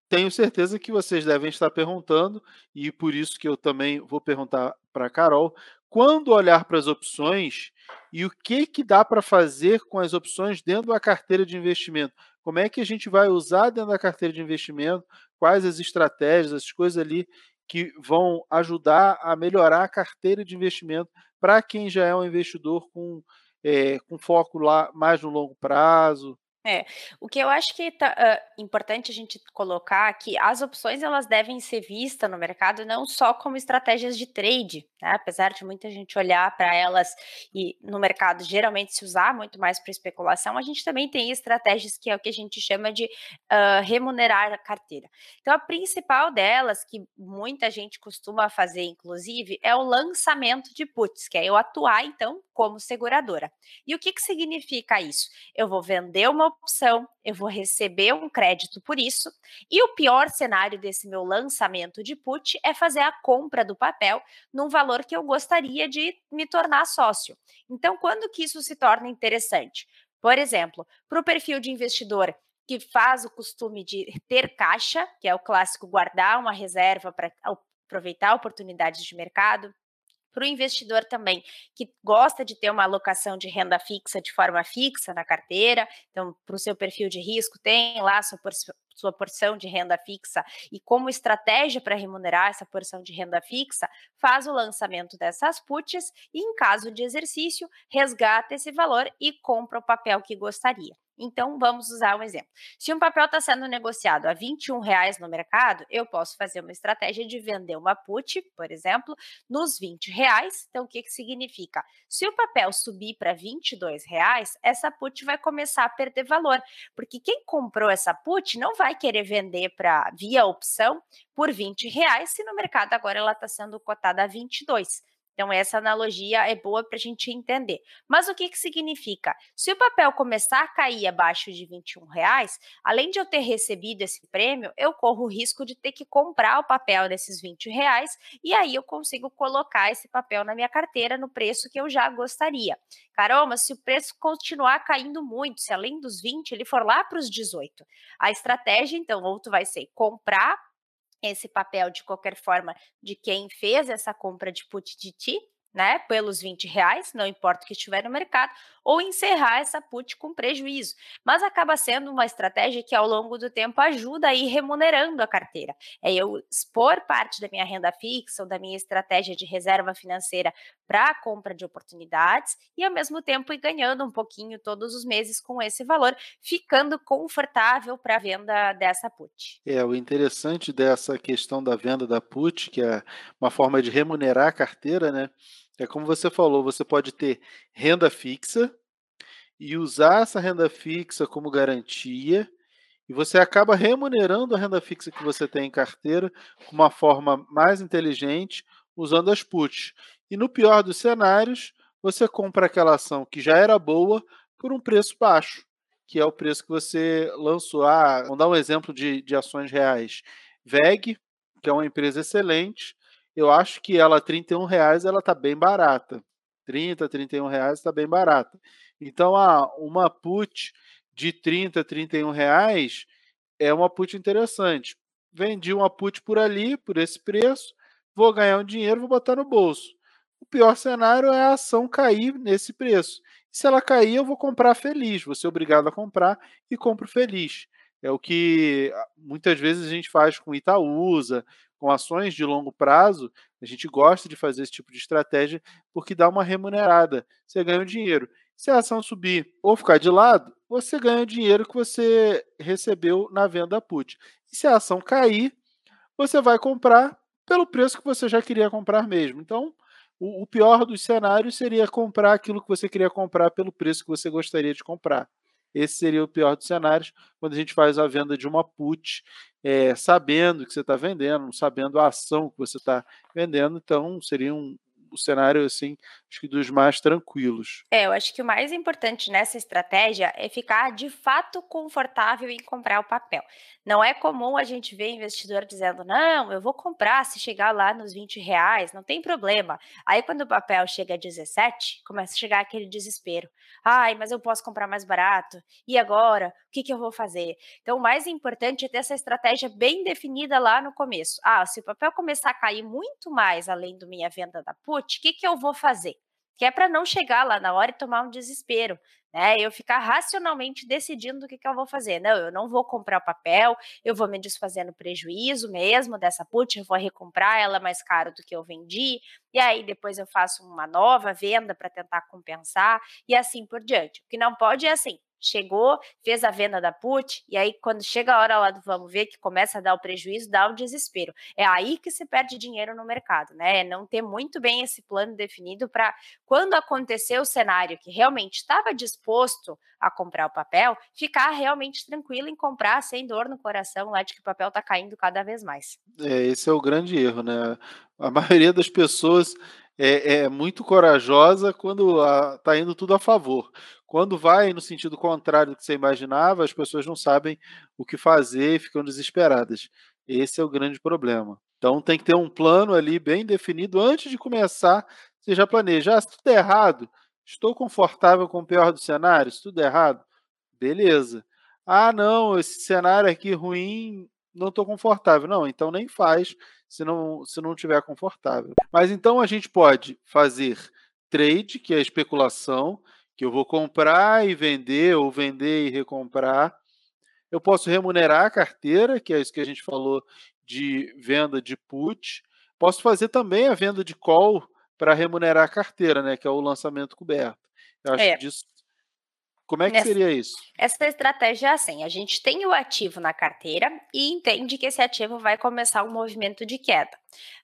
tenho certeza que vocês devem estar perguntando, e por isso que eu também vou perguntar para a Carol, quando olhar para as opções e o que, que dá para fazer com as opções dentro da carteira de investimento. Como é que a gente vai usar dentro da carteira de investimento, quais as estratégias, as coisas ali que vão ajudar a melhorar a carteira de investimento para quem já é um investidor com, é, com foco lá mais no longo prazo, é, o que eu acho que tá, uh, importante a gente colocar que as opções elas devem ser vistas no mercado não só como estratégias de trade, né? apesar de muita gente olhar para elas e no mercado geralmente se usar muito mais para especulação, a gente também tem estratégias que é o que a gente chama de uh, remunerar a carteira. Então, a principal delas, que muita gente costuma fazer, inclusive, é o lançamento de puts, que é eu atuar então como seguradora. E o que, que significa isso? Eu vou vender uma opção, eu vou receber um crédito por isso, e o pior cenário desse meu lançamento de put é fazer a compra do papel num valor que eu gostaria de me tornar sócio. Então, quando que isso se torna interessante? Por exemplo, para o perfil de investidor que faz o costume de ter caixa, que é o clássico guardar uma reserva para aproveitar oportunidades de mercado para o investidor também que gosta de ter uma alocação de renda fixa de forma fixa na carteira, então para o seu perfil de risco tem lá sua, sua porção de renda fixa e como estratégia para remunerar essa porção de renda fixa, faz o lançamento dessas puts e em caso de exercício resgata esse valor e compra o papel que gostaria. Então, vamos usar um exemplo. Se um papel está sendo negociado a 21 reais no mercado, eu posso fazer uma estratégia de vender uma put, por exemplo, nos 20 reais. Então, o que, que significa? Se o papel subir para 22 reais, essa put vai começar a perder valor, porque quem comprou essa put não vai querer vender para via opção por 20 reais, se no mercado agora ela está sendo cotada a 22. Então, essa analogia é boa para a gente entender. Mas o que, que significa? Se o papel começar a cair abaixo de 21 reais, além de eu ter recebido esse prêmio, eu corro o risco de ter que comprar o papel desses 20 reais e aí eu consigo colocar esse papel na minha carteira no preço que eu já gostaria. Caramba, se o preço continuar caindo muito, se além dos 20 ele for lá para os 18, a estratégia, então, ou tu vai ser comprar esse papel de qualquer forma de quem fez essa compra de put de ti, né, pelos 20 reais, não importa o que estiver no mercado, ou encerrar essa put com prejuízo. Mas acaba sendo uma estratégia que ao longo do tempo ajuda a ir remunerando a carteira. É eu expor parte da minha renda fixa ou da minha estratégia de reserva financeira para a compra de oportunidades e ao mesmo tempo ir ganhando um pouquinho todos os meses com esse valor, ficando confortável para a venda dessa put. É, o interessante dessa questão da venda da put, que é uma forma de remunerar a carteira, né? É como você falou, você pode ter renda fixa e usar essa renda fixa como garantia, e você acaba remunerando a renda fixa que você tem em carteira com uma forma mais inteligente, usando as puts. E no pior dos cenários, você compra aquela ação que já era boa por um preço baixo, que é o preço que você lançou. Ah, vamos dar um exemplo de, de ações reais. VEG, que é uma empresa excelente, eu acho que ela, R$ 31,00, ela está bem barata. 30, 31 reais está bem barata. Então, ah, uma put de 30, 31 reais é uma put interessante. Vendi uma put por ali, por esse preço, vou ganhar um dinheiro, vou botar no bolso. O pior cenário é a ação cair nesse preço. Se ela cair, eu vou comprar feliz, vou ser obrigado a comprar e compro feliz. É o que ah, muitas vezes a gente faz com Itaúsa, com ações de longo prazo, a gente gosta de fazer esse tipo de estratégia porque dá uma remunerada. Você ganha o dinheiro. Se a ação subir ou ficar de lado, você ganha o dinheiro que você recebeu na venda put. E se a ação cair, você vai comprar pelo preço que você já queria comprar mesmo. Então, o, pior dos cenários seria comprar aquilo que você queria comprar pelo preço que você gostaria de comprar. Esse seria o pior dos cenários, quando a gente faz a venda de uma put, é, sabendo que você está vendendo, sabendo a ação que você está vendendo, então seria um, cenário, assim, acho que dos mais tranquilos. É, eu acho que o mais importante nessa estratégia é ficar de fato confortável em comprar o papel. Não é comum a gente ver investidor dizendo, não, eu vou comprar se chegar lá nos 20 reais, não tem problema. Aí quando o papel chega a 17, começa a chegar aquele desespero. Ai, mas eu posso comprar mais barato. E agora? O que, que eu vou fazer? Então, o mais importante é ter essa estratégia bem definida lá no começo. Ah, se o papel começar a cair muito mais além do minha venda da put, o que, que eu vou fazer? Que é para não chegar lá na hora e tomar um desespero, né? Eu ficar racionalmente decidindo o que, que eu vou fazer. Não, eu não vou comprar o papel, eu vou me desfazer no prejuízo mesmo dessa put, eu vou recomprar ela mais caro do que eu vendi, e aí depois eu faço uma nova venda para tentar compensar, e assim por diante. O que não pode é assim, chegou, fez a venda da put, e aí quando chega a hora lá do vamos ver, que começa a dar o prejuízo, dá o desespero. É aí que se perde dinheiro no mercado, né? É não ter muito bem esse plano definido para quando acontecer o cenário que realmente estava disposto a comprar o papel, ficar realmente tranquilo em comprar sem dor no coração lá de que o papel está caindo cada vez mais. É, esse é o grande erro, né? A maioria das pessoas é, é muito corajosa quando está indo tudo a favor. Quando vai no sentido contrário do que você imaginava, as pessoas não sabem o que fazer e ficam desesperadas. Esse é o grande problema. Então tem que ter um plano ali bem definido antes de começar. Você já planeja. Ah, se tudo é errado, estou confortável com o pior do cenário. Se tudo é errado, beleza. Ah, não, esse cenário aqui ruim, não estou confortável. Não, então nem faz se não se não tiver confortável. Mas então a gente pode fazer trade, que é especulação, que eu vou comprar e vender ou vender e recomprar. Eu posso remunerar a carteira, que é isso que a gente falou de venda de put. Posso fazer também a venda de call para remunerar a carteira, né, que é o lançamento coberto. Eu acho É. que disso como é que Nessa seria isso? essa estratégia é assim, a gente tem o ativo na carteira e entende que esse ativo vai começar um movimento de queda.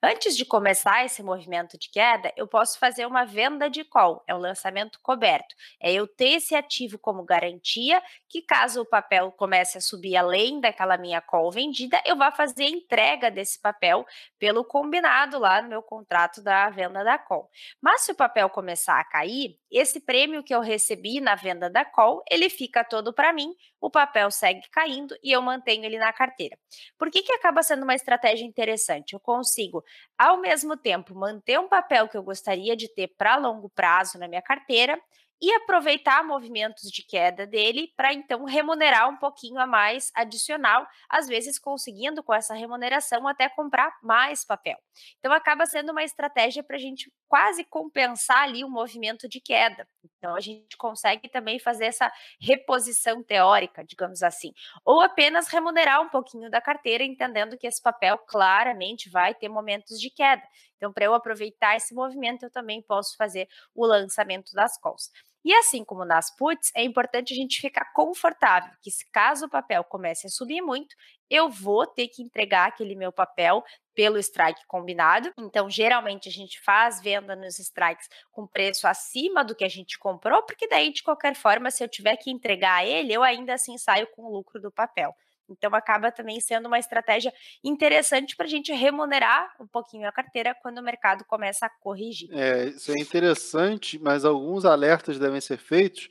Antes de começar esse movimento de queda, eu posso fazer uma venda de call, é um lançamento coberto. É eu ter esse ativo como garantia que caso o papel comece a subir além daquela minha call vendida, eu vá fazer a entrega desse papel pelo combinado lá no meu contrato da venda da call. Mas se o papel começar a cair, esse prêmio que eu recebi na venda da call, ele fica todo para mim, o papel segue caindo e eu mantenho ele na carteira. Por que, que acaba sendo uma estratégia interessante? Eu consigo, ao mesmo tempo, manter um papel que eu gostaria de ter para longo prazo na minha carteira e aproveitar movimentos de queda dele para então remunerar um pouquinho a mais adicional, às vezes conseguindo com essa remuneração até comprar mais papel. Então acaba sendo uma estratégia para a gente quase compensar ali o movimento de queda. Então a gente consegue também fazer essa reposição teórica, digamos assim, ou apenas remunerar um pouquinho da carteira, entendendo que esse papel claramente vai ter momentos de queda. Então, para eu aproveitar esse movimento, eu também posso fazer o lançamento das calls. E assim como nas puts, é importante a gente ficar confortável, que se caso o papel comece a subir muito, eu vou ter que entregar aquele meu papel pelo strike combinado. Então, geralmente a gente faz venda nos strikes com preço acima do que a gente comprou, porque daí de qualquer forma, se eu tiver que entregar ele, eu ainda assim saio com o lucro do papel. Então, acaba também sendo uma estratégia interessante para a gente remunerar um pouquinho a carteira quando o mercado começa a corrigir. É, isso é interessante, mas alguns alertas devem ser feitos.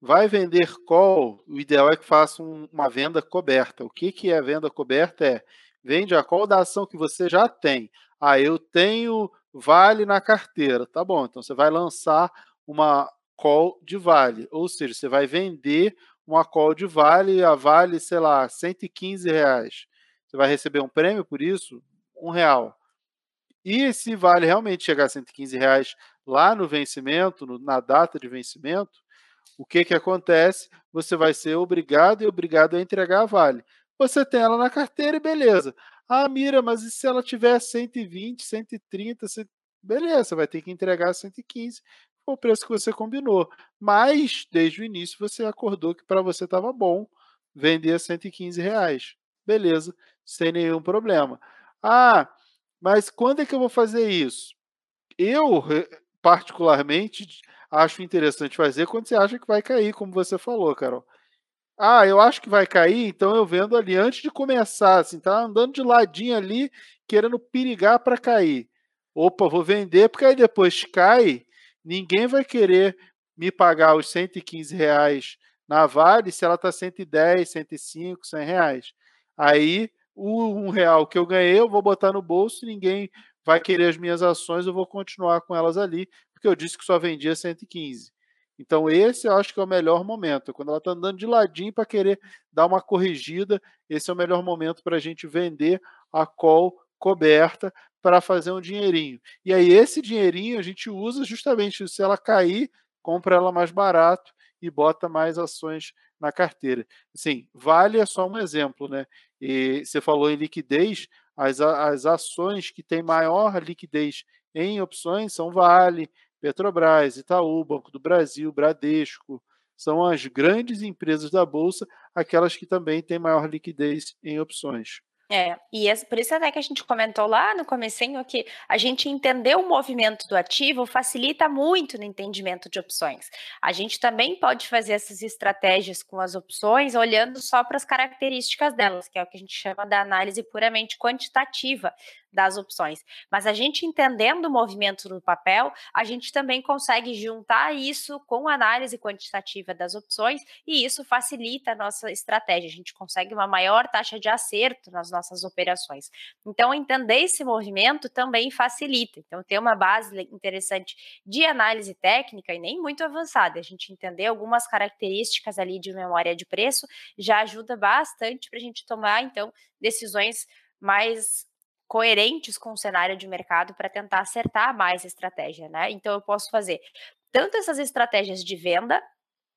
Vai vender call, o ideal é que faça um- uma venda coberta. O que, que é venda coberta? É vende a call da ação que você já tem. Ah, eu tenho vale na carteira. Tá bom, então você vai lançar uma call de vale, ou seja, você vai vender uma call de vale a vale, sei lá, 115 reais. Você vai receber um prêmio por isso? Um real. E se vale realmente chegar a 115 reais lá no vencimento, no- na data de vencimento, o que, que acontece? Você vai ser obrigado e obrigado a entregar a vale. Você tem ela na carteira e beleza. Ah, Mira, mas e se ela tiver 120, 130, 100... beleza, vai ter que entregar 115, foi o preço que você combinou. Mas, desde o início, você acordou que para você estava bom vender a 115 reais. Beleza, sem nenhum problema. Ah, mas quando é que eu vou fazer isso? Eu, particularmente, acho interessante fazer quando você acha que vai cair, como você falou, Carol. Ah, eu acho que vai cair, então eu vendo ali antes de começar, assim, tá andando de ladinho ali, querendo perigar para cair. Opa, vou vender, porque aí depois cai, ninguém vai querer me pagar os 115 reais na Vale se ela está 110, 105, 100 reais. Aí, o um real que eu ganhei, eu vou botar no bolso, ninguém vai querer as minhas ações, eu vou continuar com elas ali, porque eu disse que só vendia 115. Então, esse eu acho que é o melhor momento. Quando ela está andando de ladinho para querer dar uma corrigida, esse é o melhor momento para a gente vender a call coberta para fazer um dinheirinho. E aí, esse dinheirinho a gente usa justamente se ela cair, compra ela mais barato e bota mais ações na carteira. Assim, Vale é só um exemplo, né? E você falou em liquidez, as, as ações que têm maior liquidez em opções são Vale, Petrobras, Itaú, Banco do Brasil, Bradesco. São as grandes empresas da Bolsa, aquelas que também têm maior liquidez em opções. É, e esse- por isso até que a gente comentou lá no comecinho que a gente entender o movimento do ativo facilita muito no entendimento de opções. A gente também pode fazer essas estratégias com as opções olhando só para as características delas, que é o que a gente chama da análise puramente quantitativa das opções. Mas a gente entendendo o movimento do papel, a gente também consegue juntar isso com a análise quantitativa das opções e isso facilita a nossa estratégia. A gente consegue uma maior taxa de acerto nas nossas operações. Então, entender esse movimento também facilita. Então, ter uma base interessante de análise técnica e nem muito avançada, a gente entender algumas características ali de memória de preço já ajuda bastante para a gente tomar, então, decisões mais coerentes com o cenário de mercado para tentar acertar mais a estratégia, né? Então eu posso fazer tanto essas estratégias de venda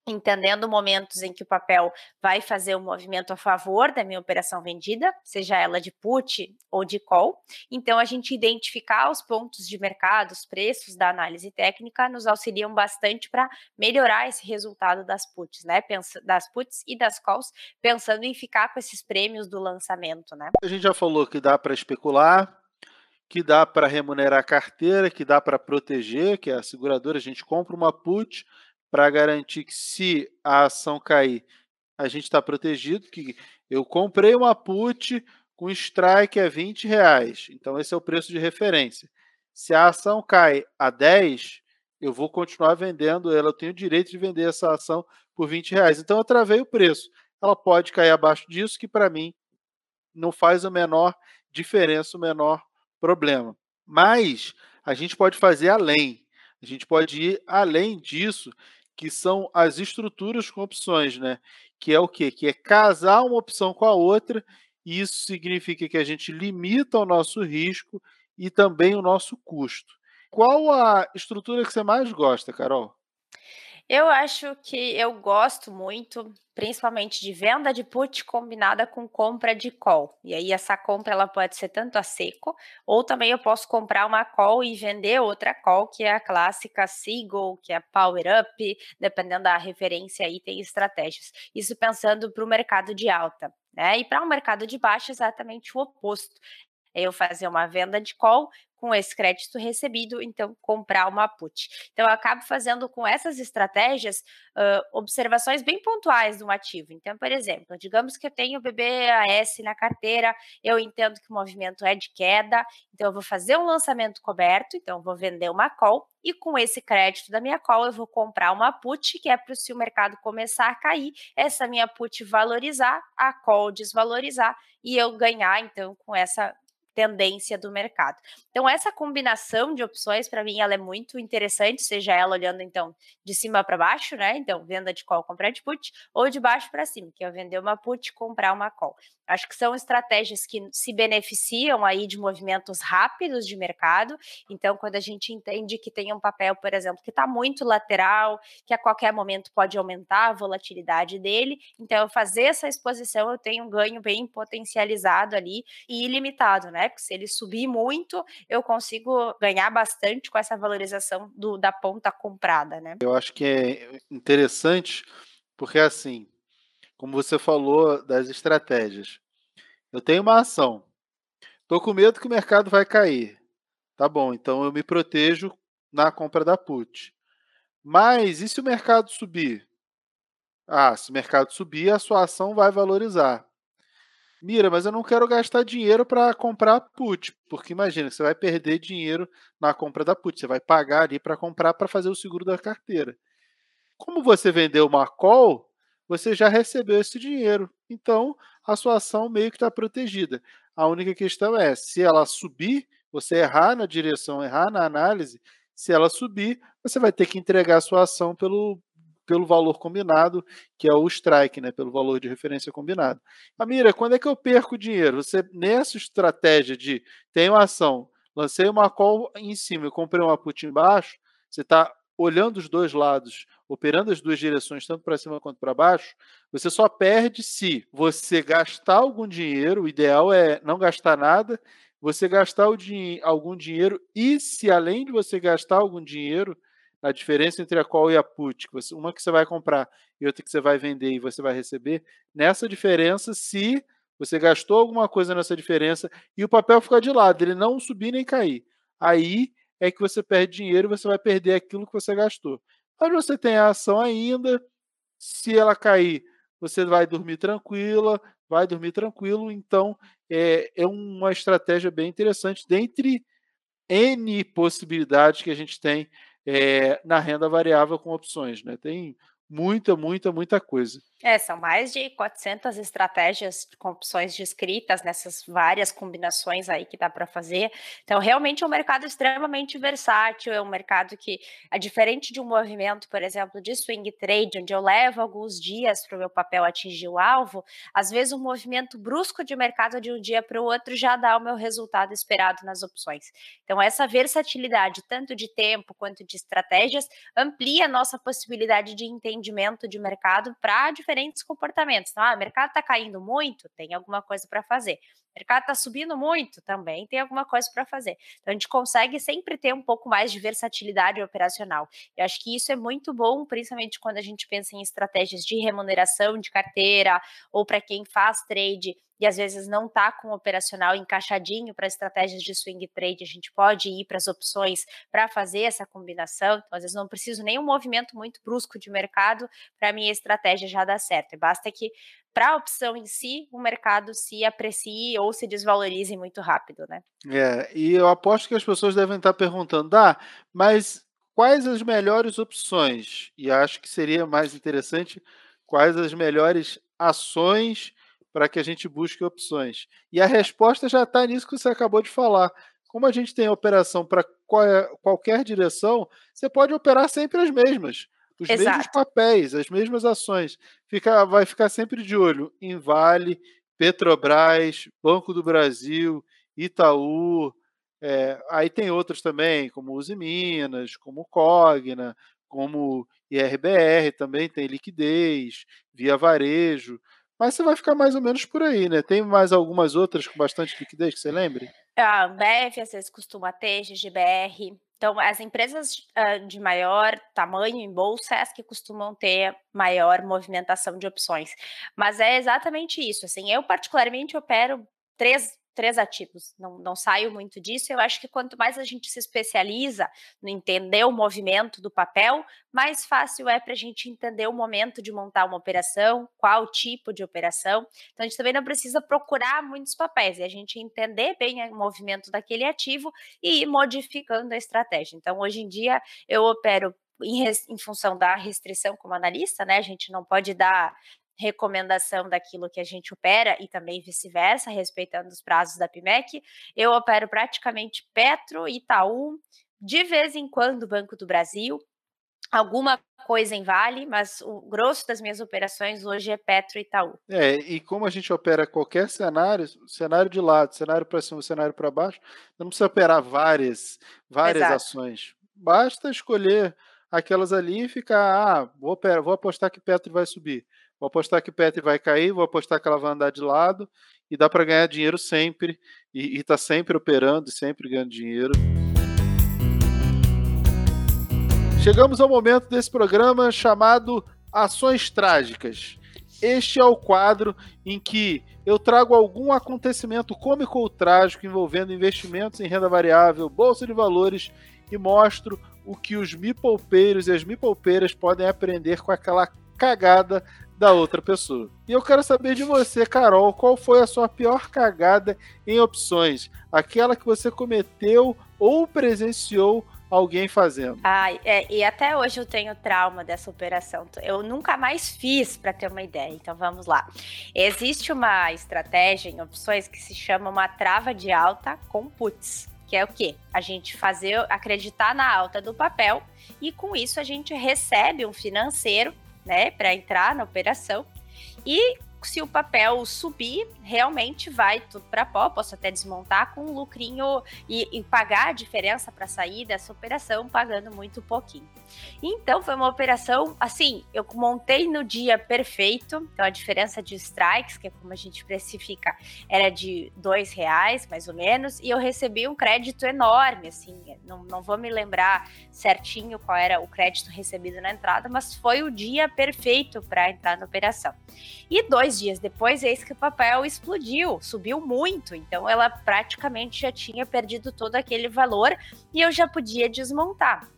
entendendo momentos em que o papel vai fazer um movimento a favor da minha operação vendida, seja ela de put ou de call. Então, a gente identificar os pontos de mercado, os preços da análise técnica, nos auxiliam bastante para melhorar esse resultado das puts, né? Das puts e das calls, pensando em ficar com esses prêmios do lançamento, né? A gente já falou que dá para especular, que dá para remunerar a carteira, que dá para proteger, que é a seguradora, a gente compra uma put para garantir que se a ação cair, a gente está protegido, que eu comprei uma put com strike a 20 reais, então esse é o preço de referência. Se a ação cai a 10, eu vou continuar vendendo ela, eu tenho o direito de vender essa ação por 20 reais. Então eu travei o preço. Ela pode cair abaixo disso, que para mim não faz a menor diferença, o menor problema. Mas a gente pode fazer além. A gente pode ir além disso que são as estruturas com opções, né? Que é o quê? Que é casar uma opção com a outra, e isso significa que a gente limita o nosso risco e também o nosso custo. Qual a estrutura que você mais gosta, Carol? Eu acho que eu gosto muito, principalmente de venda de put combinada com compra de call. E aí essa compra ela pode ser tanto a seco, ou também eu posso comprar uma call e vender outra call, que é a clássica Seagull, que é Power Up, dependendo da referência aí tem estratégias. Isso pensando para o mercado de alta. Né? E para o um mercado de baixa, exatamente o oposto. Eu fazer uma venda de call com esse crédito recebido, então comprar uma put. Então eu acabo fazendo com essas estratégias uh, observações bem pontuais do ativo. Então, por exemplo, digamos que eu tenho BBAS na carteira, eu entendo que o movimento é de queda, então eu vou fazer um lançamento coberto, então eu vou vender uma call e com esse crédito da minha call eu vou comprar uma put, que é para se o mercado começar a cair, essa minha put valorizar, a call desvalorizar e eu ganhar então com essa tendência do mercado. Então, essa combinação de opções, para mim, ela é muito interessante, seja ela olhando, então, de cima para baixo, né? Então, venda de call, comprar de put, ou de baixo para cima, que é vender uma put, comprar uma call. Acho que são estratégias que se beneficiam aí de movimentos rápidos de mercado. Então, quando a gente entende que tem um papel, por exemplo, que está muito lateral, que a qualquer momento pode aumentar a volatilidade dele, então eu fazer essa exposição eu tenho um ganho bem potencializado ali e ilimitado, né? Se ele subir muito, eu consigo ganhar bastante com essa valorização do, da ponta comprada, né? Eu acho que é interessante porque assim como você falou das estratégias. Eu tenho uma ação. Estou com medo que o mercado vai cair. Tá bom, então eu me protejo na compra da put. Mas e se o mercado subir? Ah, se o mercado subir, a sua ação vai valorizar. Mira, mas eu não quero gastar dinheiro para comprar put, porque imagina, você vai perder dinheiro na compra da put, você vai pagar ali para comprar para fazer o seguro da carteira. Como você vendeu uma call, você já recebeu esse dinheiro. Então, a sua ação meio que está protegida. A única questão é, se ela subir, você errar na direção, errar na análise, se ela subir, você vai ter que entregar a sua ação pelo, pelo valor combinado, que é o strike, né, pelo valor de referência combinado. Amira, quando é que eu perco dinheiro? Você, nessa estratégia de tenho ação, lancei uma call em cima e comprei uma put embaixo, você está olhando os dois lados, operando as duas direções, tanto para cima quanto para baixo, você só perde se você gastar algum dinheiro, o ideal é não gastar nada, você gastar din algum dinheiro e se além de você gastar algum dinheiro, a diferença entre a call e a put, uma que você vai comprar e outra que você vai vender e você vai receber, nessa diferença, se você gastou alguma coisa nessa diferença e o papel ficar de lado, ele não subir nem cair, aí é que você perde dinheiro e você vai perder aquilo que você gastou. Mas você tem a ação ainda, se ela cair, você vai dormir tranquila, vai dormir tranquilo. Então, é, é uma estratégia bem interessante, dentre N possibilidades que a gente tem é, na renda variável com opções. Né? Tem muita, muita, muita coisa. É, são mais de 400 estratégias com opções descritas nessas várias combinações aí que dá para fazer. Então, realmente é um mercado extremamente versátil, é um mercado que é diferente de um movimento, por exemplo, de swing trade, onde eu levo alguns dias para o meu papel atingir o alvo, às vezes um movimento brusco de mercado de um dia para o outro já dá o meu resultado esperado nas opções. Então, essa versatilidade, tanto de tempo quanto de estratégias, amplia a nossa possibilidade de entendimento de mercado para diferentes comportamentos. Então, ah, o mercado está caindo muito, tem alguma coisa para fazer. O mercado está subindo muito, também tem alguma coisa para fazer. Então, a gente consegue sempre ter um pouco mais de versatilidade operacional. Eu acho que isso é muito bom, principalmente quando a gente pensa em estratégias de remuneração de carteira, ou para quem faz trade e às vezes não está com o operacional encaixadinho para estratégias de swing trade, a gente pode ir para as opções para fazer essa combinação. Então, às vezes não preciso nem um movimento muito brusco de mercado para minha estratégia já dar certo. Basta que para a opção em si, o mercado se aprecie ou se desvalorize muito rápido, né? É, e eu aposto que as pessoas devem estar perguntando, ah, mas quais as melhores opções? E acho que seria mais interessante quais as melhores ações para que a gente busque opções. E a resposta já está nisso que você acabou de falar. Como a gente tem operação para qualquer direção, você pode operar sempre as mesmas, os Exato. mesmos papéis, as mesmas ações. Fica, vai ficar sempre de olho em Vale, Petrobras, Banco do Brasil, Itaú. É, aí tem outros também, como Uzi Minas, como Cogna, como IRBR também tem liquidez, via varejo. Mas você vai ficar mais ou menos por aí, né? Tem mais algumas outras com bastante liquidez que você lembre? A Ambev, às vezes, costuma ter, GGBR. Então, as empresas uh, de maior tamanho em bolsa é as que costumam ter maior movimentação de opções. Mas é exatamente isso. Assim, eu, particularmente, opero três três ativos. Não, não saio muito disso. Eu acho que quanto mais a gente se especializa no entender o movimento do papel, mais fácil é para a gente entender o momento de montar uma operação, qual tipo de operação. Então, a gente também não precisa procurar muitos papéis, e a gente entender bem o movimento daquele ativo e ir modificando a estratégia. Então, hoje em dia, eu opero em, em, função da restrição como analista, né? A gente não pode dar recomendação daquilo que a gente opera e também vice-versa, respeitando os prazos da PIMEC. Eu opero praticamente Petro, Itaú, de vez em quando Banco do Brasil, alguma coisa em Vale, mas o grosso das minhas operações hoje é Petro e Itaú. É, e como a gente opera qualquer cenário, cenário de lado, cenário para cima, cenário para baixo, não precisa operar várias, várias Exato. ações. Basta escolher aquelas ali e ficar, ah, vou, operar, vou apostar que Petro vai subir. Vou apostar que Petri vai cair, vou apostar que ela vai andar de lado e dá para ganhar dinheiro sempre e está sempre operando e sempre ganhando dinheiro. Chegamos ao momento desse programa chamado Ações Trágicas. Este é o quadro em que eu trago algum acontecimento cômico ou trágico envolvendo investimentos em renda variável, bolsa de valores e mostro o que os mipolpeiros e as mipolpeiras podem aprender com aquela cagada da outra pessoa. E eu quero saber de você, Carol, qual foi a sua pior cagada em opções? Aquela que você cometeu ou presenciou alguém fazendo. Ai, é, e até hoje eu tenho trauma dessa operação. Eu nunca mais fiz, para ter uma ideia. Então vamos lá. Existe uma estratégia em opções que se chama uma trava de alta com puts. Que é o quê? A gente fazer acreditar na alta do papel e com isso a gente recebe um financeiro né, para entrar na operação. E se o papel subir, realmente vai tudo para pó. Posso até desmontar com um lucrinho e, e pagar a diferença para sair dessa operação, pagando muito pouquinho. Então, foi uma operação, assim, eu montei no dia perfeito. Então, a diferença de strikes, que é como a gente precifica, era de dois reais, mais ou menos. E eu recebi um crédito enorme, assim. Não, não vou me lembrar certinho qual era o crédito recebido na entrada, mas foi o dia perfeito para entrar na operação. E dois dias depois, eis que o papel explodiu, subiu muito. Então, ela praticamente já tinha perdido todo aquele valor e eu já podia desmontar,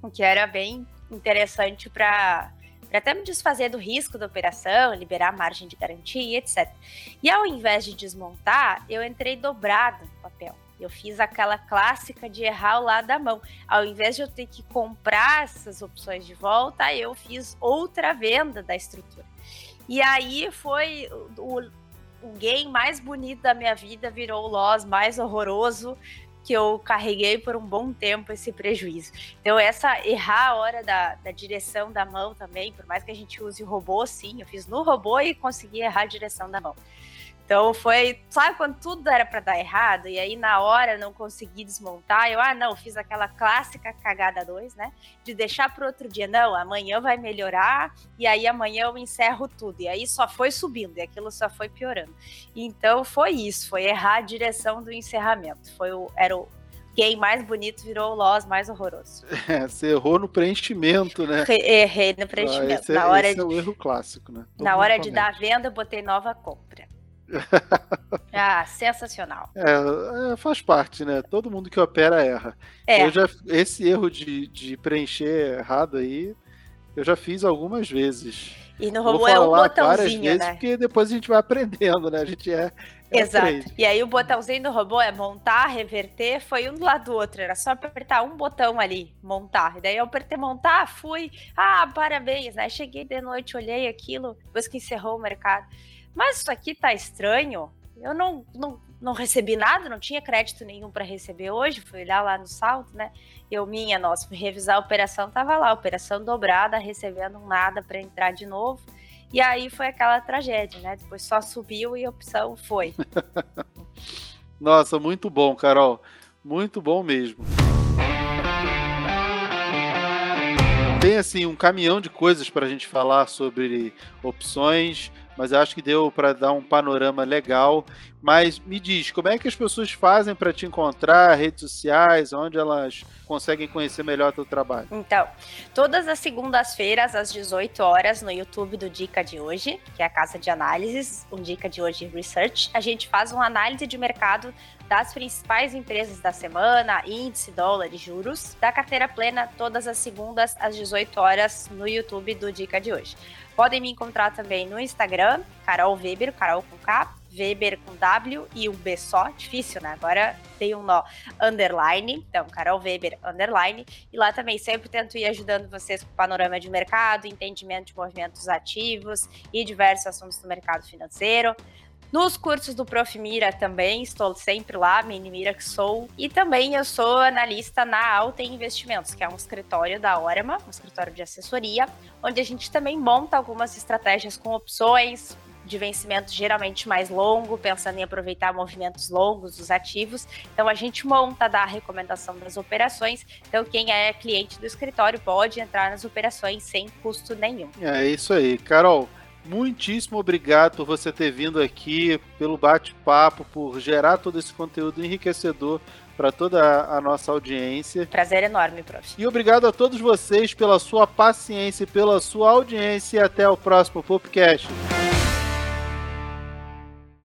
o que era bem interessante para para até me desfazer do risco da operação, liberar margem de garantia etc. E ao invés de desmontar, eu entrei dobrado no papel. Eu fiz aquela clássica de errar o lado da mão. Ao invés de eu ter que comprar essas opções de volta, eu fiz outra venda da estrutura. E aí foi o, o game mais bonito da minha vida, virou o loss mais horroroso que eu carreguei por um bom tempo esse prejuízo. Então, essa errar a hora da, da direção da mão também, por mais que a gente use robô, sim, eu fiz no robô e consegui errar a direção da mão. Então foi, sabe quando tudo era para dar errado e aí na hora não consegui desmontar, eu ah, não, fiz aquela clássica cagada 2, né? De deixar para outro dia, não, amanhã vai melhorar e aí amanhã eu encerro tudo. E aí só foi subindo e aquilo só foi piorando. Então foi isso, foi errar a direção do encerramento. Foi o era o game mais bonito virou o loss mais horroroso. É, você errou no preenchimento, né? Errei no preenchimento. Ah, esse é, na hora esse de, é o erro clássico, né? Todo na hora de dar a venda, eu botei nova compra. [laughs] ah, sensacional. É, é, faz parte, né? Todo mundo que opera erra. É. Eu já, esse erro de, de preencher errado aí, eu já fiz algumas vezes. E no robô é um botãozinho, vezes, né? Porque depois a gente vai aprendendo, né? A gente é. é Exato. E aí o botãozinho do robô é montar, reverter, foi um do lado do outro. Era só apertar um botão ali, montar. E daí eu apertei montar, fui. Ah, parabéns, né? Cheguei de noite, olhei aquilo, depois que encerrou o mercado mas isso aqui tá estranho. Eu não, não, não recebi nada, não tinha crédito nenhum para receber hoje. Fui olhar lá no saldo, né? Eu, minha, nossa, fui revisar a operação, tava lá, operação dobrada, recebendo nada para entrar de novo. E aí foi aquela tragédia, né? Depois só subiu e a opção foi. [laughs] nossa, muito bom, Carol. Muito bom mesmo. Tem assim um caminhão de coisas para a gente falar sobre opções, mas acho que deu para dar um panorama legal. Mas me diz, como é que as pessoas fazem para te encontrar, redes sociais, onde elas conseguem conhecer melhor teu trabalho? Então, todas as segundas-feiras, às 18 horas, no YouTube do Dica de Hoje, que é a casa de análises, o Dica de Hoje Research, a gente faz uma análise de mercado das principais empresas da semana, índice, dólar e juros, da carteira plena, todas as segundas, às 18 horas, no YouTube do Dica de Hoje. Podem me encontrar também no Instagram, Carol Weber, Carol com K, Weber com W e um B só, difícil, né? Agora tem um nó, underline, então Carol Weber, underline, e lá também sempre tento ir ajudando vocês com panorama de mercado, entendimento de movimentos ativos e diversos assuntos do mercado financeiro. Nos cursos do Prof. Mira também, estou sempre lá, Mini Mira que sou. E também eu sou analista na Alta Investimentos, que é um escritório da Orama, um escritório de assessoria, onde a gente também monta algumas estratégias com opções, de vencimento geralmente mais longo, pensando em aproveitar movimentos longos dos ativos. Então a gente monta, dá a recomendação das operações. Então quem é cliente do escritório pode entrar nas operações sem custo nenhum. É isso aí, Carol muitíssimo obrigado por você ter vindo aqui, pelo bate-papo, por gerar todo esse conteúdo enriquecedor para toda a nossa audiência. Prazer enorme, prof. E obrigado a todos vocês pela sua paciência e pela sua audiência. E até o próximo podcast.